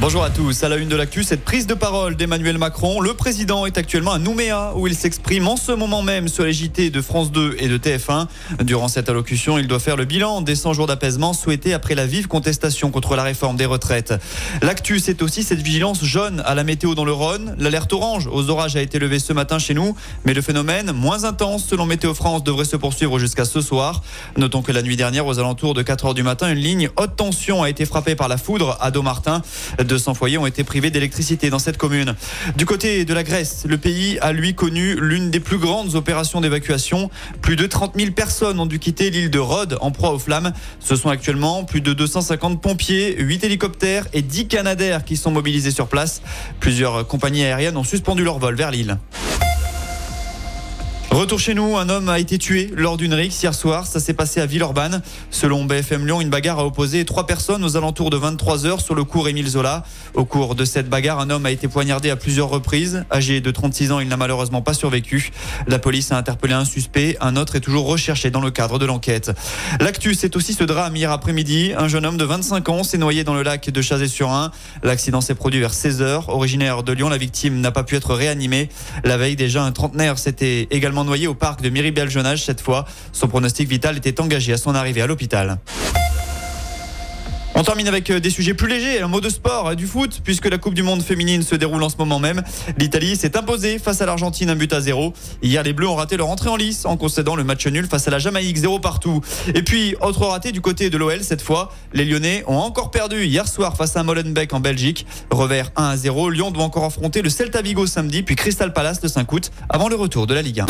Bonjour à tous. À la une de l'actu, cette prise de parole d'Emmanuel Macron. Le président est actuellement à Nouméa où il s'exprime en ce moment même sur les JT de France 2 et de TF1. Durant cette allocution, il doit faire le bilan des 100 jours d'apaisement souhaités après la vive contestation contre la réforme des retraites. L'actu, c'est aussi cette vigilance jaune à la météo dans le Rhône. L'alerte orange aux orages a été levée ce matin chez nous, mais le phénomène, moins intense selon Météo France, devrait se poursuivre jusqu'à ce soir. Notons que la nuit dernière, aux alentours de 4 heures du matin, une ligne haute tension a été frappée par la foudre à Domartin. 200 foyers ont été privés d'électricité dans cette commune. Du côté de la Grèce, le pays a lui connu l'une des plus grandes opérations d'évacuation. Plus de 30 000 personnes ont dû quitter l'île de Rhodes en proie aux flammes. Ce sont actuellement plus de 250 pompiers, 8 hélicoptères et 10 canadaires qui sont mobilisés sur place. Plusieurs compagnies aériennes ont suspendu leur vol vers l'île. Retour chez nous, un homme a été tué lors d'une rixe hier soir. Ça s'est passé à Villeurbanne. Selon BFM Lyon, une bagarre a opposé trois personnes aux alentours de 23 heures sur le cours Émile Zola. Au cours de cette bagarre, un homme a été poignardé à plusieurs reprises. Âgé de 36 ans, il n'a malheureusement pas survécu. La police a interpellé un suspect. Un autre est toujours recherché dans le cadre de l'enquête. L'actu, c'est aussi ce drame hier après-midi. Un jeune homme de 25 ans s'est noyé dans le lac de Chazé-sur-Ain. L'accident s'est produit vers 16 heures. Originaire de Lyon, la victime n'a pas pu être réanimée. La veille, déjà, un trentenaire s'était également noyé au parc de Miribel Jeune cette fois. Son pronostic vital était engagé à son arrivée à l'hôpital. On termine avec euh, des sujets plus légers, un mot de sport, euh, du foot, puisque la Coupe du Monde féminine se déroule en ce moment même. L'Italie s'est imposée face à l'Argentine, un but à zéro. Hier, les Bleus ont raté leur entrée en lice en concédant le match nul face à la Jamaïque, zéro partout. Et puis, autre raté du côté de l'OL cette fois. Les Lyonnais ont encore perdu hier soir face à Molenbeek en Belgique. Revers 1 à 0. Lyon doit encore affronter le Celta Vigo samedi, puis Crystal Palace le 5 août, avant le retour de la Ligue 1.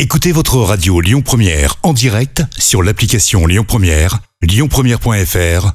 Écoutez votre radio Lyon Première en direct sur l'application Lyon Première, lyonpremière.fr